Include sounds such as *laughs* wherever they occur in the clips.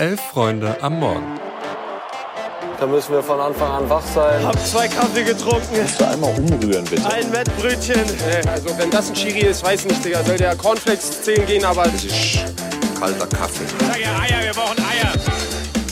Elf Freunde am Morgen. Da müssen wir von Anfang an wach sein. Hab zwei Kaffee getrunken. Kannst du einmal umrühren, bitte? Ein Wettbrötchen. Also wenn das ein Chiri ist, weiß nicht, Digga. Soll der Cornflakes zählen gehen, aber... Das ist kalter Kaffee. Sag ja Eier, wir brauchen Eier.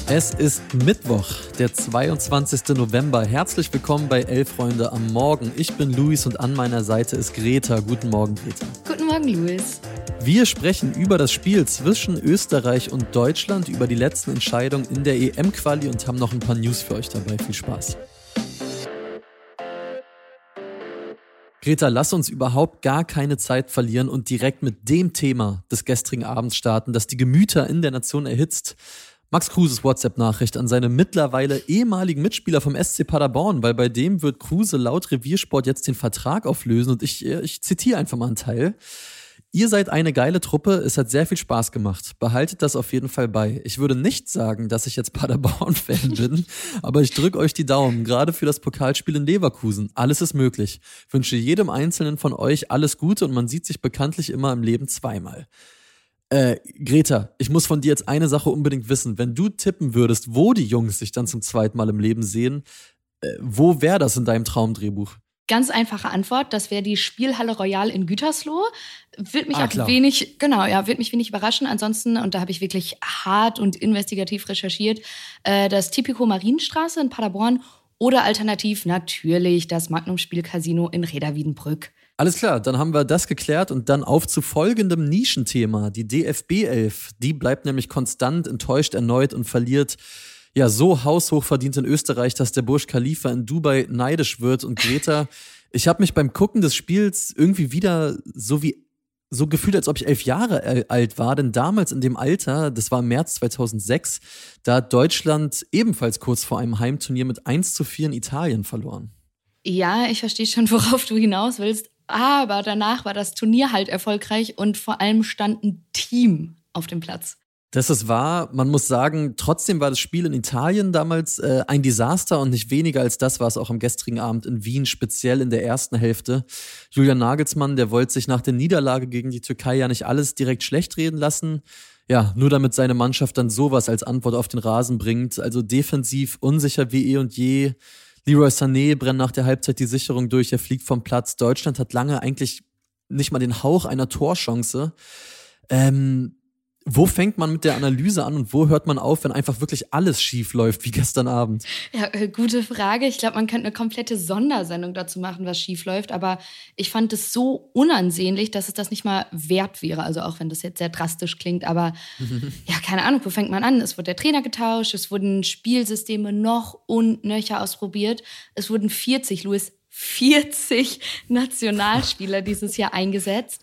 Es ist Mittwoch, der 22. November. Herzlich willkommen bei Elf Freunde am Morgen. Ich bin Luis und an meiner Seite ist Greta. Guten Morgen, Greta. Guten Morgen, Luis. Wir sprechen über das Spiel zwischen Österreich und Deutschland, über die letzten Entscheidungen in der EM-Quali und haben noch ein paar News für euch dabei. Viel Spaß. Greta, lass uns überhaupt gar keine Zeit verlieren und direkt mit dem Thema des gestrigen Abends starten, das die Gemüter in der Nation erhitzt. Max Kruses WhatsApp-Nachricht an seine mittlerweile ehemaligen Mitspieler vom SC Paderborn, weil bei dem wird Kruse laut Reviersport jetzt den Vertrag auflösen und ich, äh, ich zitiere einfach mal einen Teil. Ihr seid eine geile Truppe, es hat sehr viel Spaß gemacht. Behaltet das auf jeden Fall bei. Ich würde nicht sagen, dass ich jetzt *laughs* Paderborn-Fan bin, aber ich drücke euch die Daumen, gerade für das Pokalspiel in Leverkusen. Alles ist möglich. Ich wünsche jedem Einzelnen von euch alles Gute und man sieht sich bekanntlich immer im Leben zweimal. Äh, Greta, ich muss von dir jetzt eine Sache unbedingt wissen. Wenn du tippen würdest, wo die Jungs sich dann zum zweiten Mal im Leben sehen, äh, wo wäre das in deinem Traumdrehbuch? Ganz einfache Antwort, das wäre die Spielhalle Royal in Gütersloh. Wird mich Ah, auch klar. wenig, genau, ja, wird mich wenig überraschen. Ansonsten, und da habe ich wirklich hart und investigativ recherchiert, äh, das Tipico Marienstraße in Paderborn oder alternativ natürlich das Magnum Spielcasino in Reda-Wiedenbrück. Alles klar, dann haben wir das geklärt und dann auf zu folgendem Nischenthema. Die DFB 11, die bleibt nämlich konstant enttäuscht erneut und verliert ja so haushoch verdient in Österreich, dass der Burj Khalifa in Dubai neidisch wird. Und Greta, ich habe mich beim Gucken des Spiels irgendwie wieder so wie so gefühlt, als ob ich elf Jahre al- alt war, denn damals in dem Alter, das war im März 2006, da hat Deutschland ebenfalls kurz vor einem Heimturnier mit 1 zu 4 in Italien verloren. Ja, ich verstehe schon, worauf du hinaus willst. Aber danach war das Turnier halt erfolgreich und vor allem stand ein Team auf dem Platz. Das ist wahr. Man muss sagen, trotzdem war das Spiel in Italien damals äh, ein Desaster und nicht weniger als das war es auch am gestrigen Abend in Wien, speziell in der ersten Hälfte. Julian Nagelsmann, der wollte sich nach der Niederlage gegen die Türkei ja nicht alles direkt schlecht reden lassen. Ja, nur damit seine Mannschaft dann sowas als Antwort auf den Rasen bringt. Also defensiv unsicher wie eh und je. Leroy Sané brennt nach der Halbzeit die Sicherung durch, er fliegt vom Platz. Deutschland hat lange eigentlich nicht mal den Hauch einer Torchance. Ähm, wo fängt man mit der Analyse an und wo hört man auf, wenn einfach wirklich alles schief läuft, wie gestern Abend? Ja, äh, gute Frage. Ich glaube, man könnte eine komplette Sondersendung dazu machen, was schief läuft. Aber ich fand es so unansehnlich, dass es das nicht mal wert wäre. Also auch wenn das jetzt sehr drastisch klingt. Aber *laughs* ja, keine Ahnung, wo fängt man an? Es wurde der Trainer getauscht, es wurden Spielsysteme noch und nöcher ausprobiert. Es wurden 40, Louis, 40 Nationalspieler dieses Jahr eingesetzt.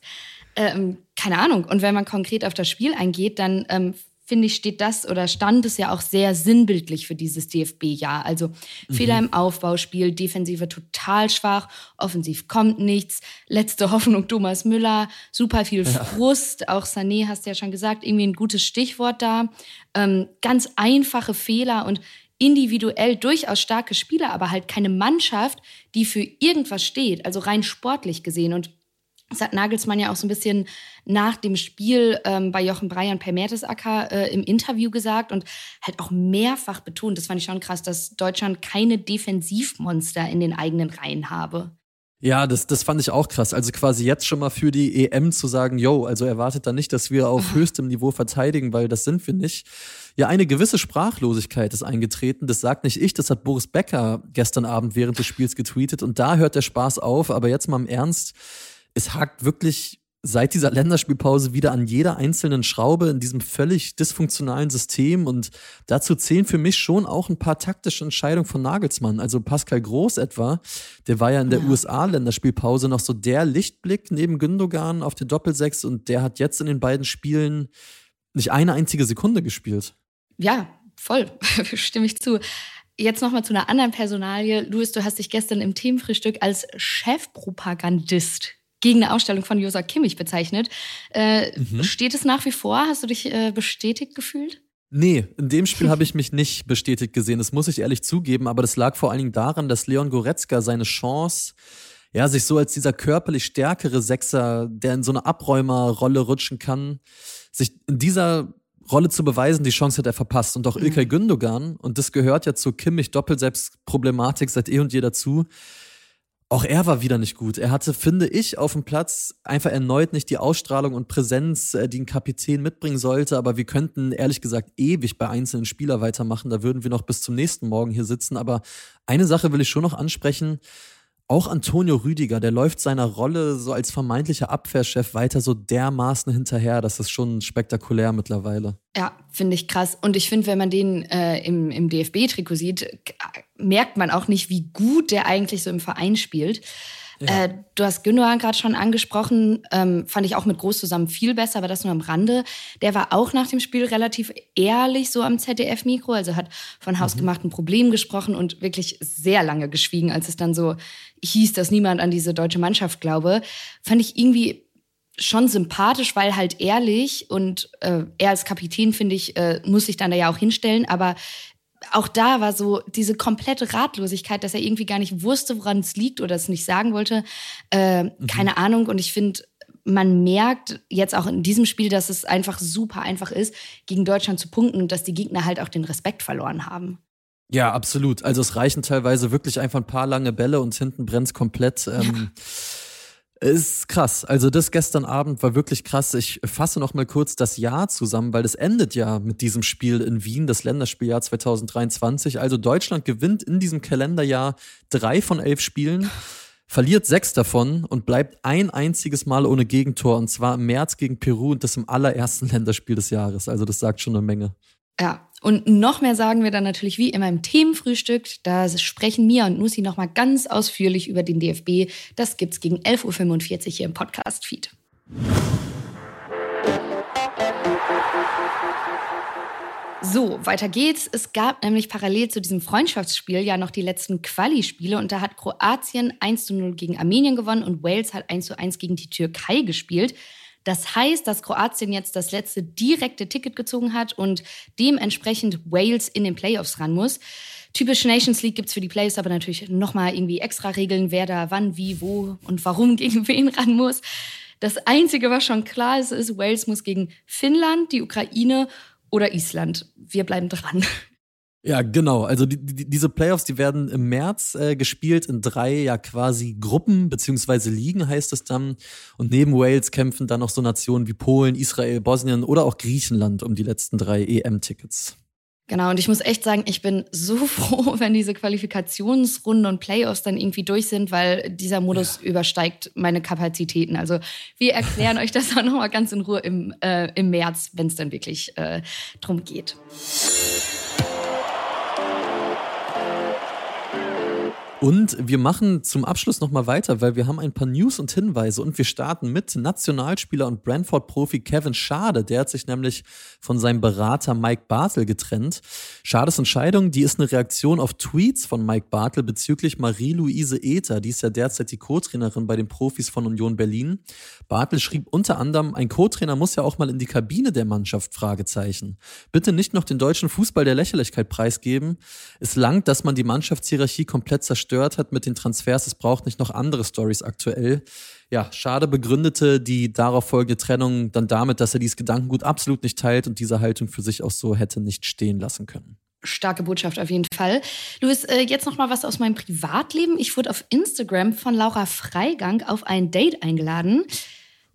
Ähm, keine Ahnung. Und wenn man konkret auf das Spiel eingeht, dann ähm, finde ich, steht das oder stand es ja auch sehr sinnbildlich für dieses DFB-Jahr. Also Fehler im Aufbauspiel, Defensive total schwach, offensiv kommt nichts, letzte *laughs* Hoffnung Thomas Müller, super viel Frust, auch Sané hast du ja schon gesagt, irgendwie ein gutes Stichwort da. Ähm, ganz einfache Fehler und individuell durchaus starke Spieler, aber halt keine Mannschaft, die für irgendwas steht, also rein sportlich gesehen. Und das hat Nagelsmann ja auch so ein bisschen nach dem Spiel ähm, bei Jochen Breyer per Mertesacker äh, im Interview gesagt und halt auch mehrfach betont, das fand ich schon krass, dass Deutschland keine Defensivmonster in den eigenen Reihen habe. Ja, das, das fand ich auch krass. Also quasi jetzt schon mal für die EM zu sagen, yo, also erwartet da nicht, dass wir auf höchstem Niveau verteidigen, weil das sind wir nicht. Ja, eine gewisse Sprachlosigkeit ist eingetreten. Das sagt nicht ich, das hat Boris Becker gestern Abend während des Spiels getweetet. Und da hört der Spaß auf. Aber jetzt mal im Ernst, es hakt wirklich seit dieser Länderspielpause wieder an jeder einzelnen Schraube in diesem völlig dysfunktionalen System. Und dazu zählen für mich schon auch ein paar taktische Entscheidungen von Nagelsmann. Also Pascal Groß etwa, der war ja in der USA-Länderspielpause noch so der Lichtblick neben Gündogan auf der Doppelsechs und der hat jetzt in den beiden Spielen nicht eine einzige Sekunde gespielt. Ja, voll, *laughs* stimme ich zu. Jetzt nochmal zu einer anderen Personalie. Louis, du hast dich gestern im Themenfrühstück als Chefpropagandist gegen eine Ausstellung von Josa Kimmich bezeichnet. Äh, Steht es nach wie vor? Hast du dich äh, bestätigt gefühlt? Nee, in dem Spiel habe ich mich nicht bestätigt gesehen, das muss ich ehrlich zugeben, aber das lag vor allen Dingen daran, dass Leon Goretzka seine Chance, ja, sich so als dieser körperlich stärkere Sechser, der in so eine Abräumerrolle rutschen kann, sich in dieser Rolle zu beweisen, die Chance hat er verpasst. Und auch mhm. Ilkay Gündogan, und das gehört ja zur Kimmich-Doppelselbstproblematik seit eh und je dazu, auch er war wieder nicht gut. Er hatte, finde ich, auf dem Platz einfach erneut nicht die Ausstrahlung und Präsenz, äh, die ein Kapitän mitbringen sollte. Aber wir könnten ehrlich gesagt ewig bei einzelnen Spielern weitermachen. Da würden wir noch bis zum nächsten Morgen hier sitzen. Aber eine Sache will ich schon noch ansprechen. Auch Antonio Rüdiger, der läuft seiner Rolle so als vermeintlicher Abwehrchef weiter so dermaßen hinterher. Das ist schon spektakulär mittlerweile. Ja, finde ich krass. Und ich finde, wenn man den äh, im, im DFB-Trikot sieht, merkt man auch nicht, wie gut der eigentlich so im Verein spielt. Ja. Äh, du hast Gündogan gerade schon angesprochen, ähm, fand ich auch mit Groß zusammen viel besser, aber das nur am Rande. Der war auch nach dem Spiel relativ ehrlich so am ZDF-Mikro, also hat von mhm. hausgemachten Problemen gesprochen und wirklich sehr lange geschwiegen, als es dann so hieß, dass niemand an diese deutsche Mannschaft glaube. Fand ich irgendwie schon sympathisch, weil halt ehrlich und äh, er als Kapitän, finde ich, äh, muss sich dann da ja auch hinstellen, aber auch da war so diese komplette Ratlosigkeit, dass er irgendwie gar nicht wusste, woran es liegt oder es nicht sagen wollte. Äh, mhm. Keine Ahnung. Und ich finde, man merkt jetzt auch in diesem Spiel, dass es einfach super einfach ist, gegen Deutschland zu punkten und dass die Gegner halt auch den Respekt verloren haben. Ja, absolut. Also es reichen teilweise wirklich einfach ein paar lange Bälle und hinten brennt es komplett. Ähm, ja. Ist krass. Also das gestern Abend war wirklich krass. Ich fasse noch mal kurz das Jahr zusammen, weil das endet ja mit diesem Spiel in Wien, das Länderspieljahr 2023. Also Deutschland gewinnt in diesem Kalenderjahr drei von elf Spielen, verliert sechs davon und bleibt ein einziges Mal ohne Gegentor und zwar im März gegen Peru und das im allerersten *laughs* Länderspiel des Jahres. Also das sagt schon eine Menge. Ja, und noch mehr sagen wir dann natürlich wie immer im Themenfrühstück. Da sprechen Mia und Nusi nochmal ganz ausführlich über den DFB. Das gibt's gegen 11.45 Uhr hier im Podcast-Feed. So, weiter geht's. Es gab nämlich parallel zu diesem Freundschaftsspiel ja noch die letzten Quali-Spiele und da hat Kroatien 1 zu 0 gegen Armenien gewonnen und Wales hat 1 zu 1 gegen die Türkei gespielt. Das heißt, dass Kroatien jetzt das letzte direkte Ticket gezogen hat und dementsprechend Wales in den Playoffs ran muss. Typisch Nations League gibt es für die Playoffs aber natürlich nochmal irgendwie extra Regeln, wer da wann, wie, wo und warum *laughs* gegen wen ran muss. Das Einzige, was schon klar ist, ist, Wales muss gegen Finnland, die Ukraine oder Island. Wir bleiben dran. Ja, genau. Also die, die, diese Playoffs, die werden im März äh, gespielt in drei ja quasi Gruppen beziehungsweise Ligen heißt es dann. Und neben Wales kämpfen dann noch so Nationen wie Polen, Israel, Bosnien oder auch Griechenland um die letzten drei EM-Tickets. Genau, und ich muss echt sagen, ich bin so *laughs* froh, wenn diese Qualifikationsrunden und Playoffs dann irgendwie durch sind, weil dieser Modus ja. übersteigt meine Kapazitäten. Also wir erklären *laughs* euch das auch nochmal ganz in Ruhe im, äh, im März, wenn es dann wirklich äh, drum geht. Und wir machen zum Abschluss nochmal weiter, weil wir haben ein paar News und Hinweise und wir starten mit Nationalspieler und Brentford-Profi Kevin Schade. Der hat sich nämlich von seinem Berater Mike Bartel getrennt. Schades Entscheidung, die ist eine Reaktion auf Tweets von Mike Bartel bezüglich Marie-Louise Ether. Die ist ja derzeit die Co-Trainerin bei den Profis von Union Berlin. Bartel schrieb unter anderem, ein Co-Trainer muss ja auch mal in die Kabine der Mannschaft, Fragezeichen. Bitte nicht noch den deutschen Fußball der Lächerlichkeit preisgeben. Es langt, dass man die Mannschaftshierarchie komplett zerstört gestört hat mit den Transfers. Es braucht nicht noch andere Stories aktuell. Ja, Schade begründete die darauf folgende Trennung dann damit, dass er dieses Gedankengut absolut nicht teilt und diese Haltung für sich auch so hätte nicht stehen lassen können starke Botschaft auf jeden Fall. Luis, äh, jetzt noch mal was aus meinem Privatleben. Ich wurde auf Instagram von Laura Freigang auf ein Date eingeladen.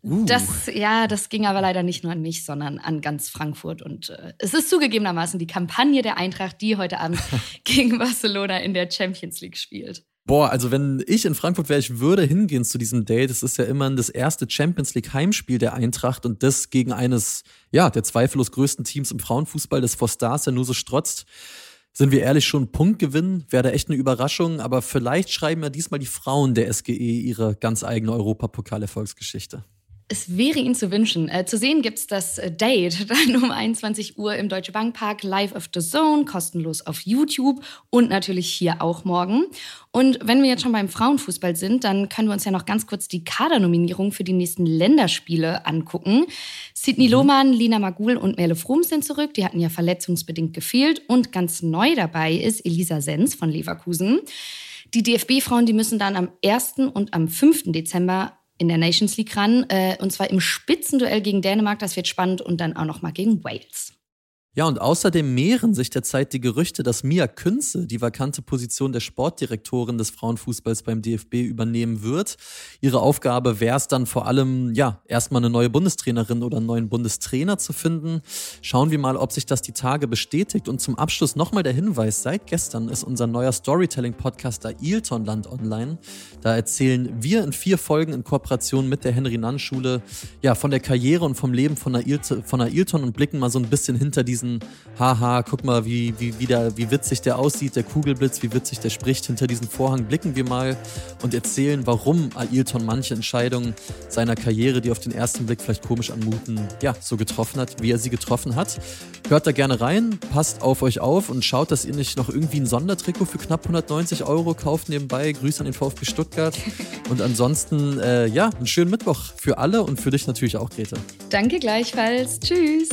Uh. Das, ja, das ging aber leider nicht nur an mich, sondern an ganz Frankfurt. Und äh, es ist zugegebenermaßen die Kampagne der Eintracht, die heute Abend *laughs* gegen Barcelona in der Champions League spielt. Boah, also wenn ich in Frankfurt wäre, ich würde hingehen zu diesem Date. Es ist ja immerhin das erste Champions League Heimspiel der Eintracht und das gegen eines, ja, der zweifellos größten Teams im Frauenfußball, das vor Stars ja nur so strotzt. Sind wir ehrlich, schon Punktgewinn wäre da echt eine Überraschung, aber vielleicht schreiben ja diesmal die Frauen der SGE ihre ganz eigene Europapokal-Erfolgsgeschichte. Es wäre Ihnen zu wünschen. Äh, zu sehen gibt es das äh, Date *laughs* dann um 21 Uhr im Deutsche Bank Park live auf The Zone, kostenlos auf YouTube und natürlich hier auch morgen. Und wenn wir jetzt schon beim Frauenfußball sind, dann können wir uns ja noch ganz kurz die Kadernominierung für die nächsten Länderspiele angucken. Sidney mhm. Lohmann, Lina Magul und Merle Fromm sind zurück. Die hatten ja verletzungsbedingt gefehlt. Und ganz neu dabei ist Elisa Sens von Leverkusen. Die DFB-Frauen, die müssen dann am 1. und am 5. Dezember in der Nations League ran. Äh, und zwar im Spitzenduell gegen Dänemark. Das wird spannend. Und dann auch noch mal gegen Wales. Ja, und außerdem mehren sich derzeit die Gerüchte, dass Mia Künze die vakante Position der Sportdirektorin des Frauenfußballs beim DFB übernehmen wird. Ihre Aufgabe wäre es dann vor allem, ja, erstmal eine neue Bundestrainerin oder einen neuen Bundestrainer zu finden. Schauen wir mal, ob sich das die Tage bestätigt. Und zum Abschluss nochmal der Hinweis, seit gestern ist unser neuer Storytelling-Podcast Ailtonland online. Da erzählen wir in vier Folgen in Kooperation mit der Henry-Nann-Schule, ja, von der Karriere und vom Leben von Ailton, von Ailton und blicken mal so ein bisschen hinter diese diesen, haha, guck mal, wie, wie, wie, der, wie witzig der aussieht, der Kugelblitz, wie witzig der spricht. Hinter diesen Vorhang blicken wir mal und erzählen, warum Ailton manche Entscheidungen seiner Karriere, die auf den ersten Blick vielleicht komisch anmuten, ja, so getroffen hat, wie er sie getroffen hat. Hört da gerne rein, passt auf euch auf und schaut, dass ihr nicht noch irgendwie ein Sondertrikot für knapp 190 Euro kauft nebenbei. Grüße an den VfB Stuttgart. *laughs* Und ansonsten, äh, ja, einen schönen Mittwoch für alle und für dich natürlich auch, Grete. Danke gleichfalls. Tschüss.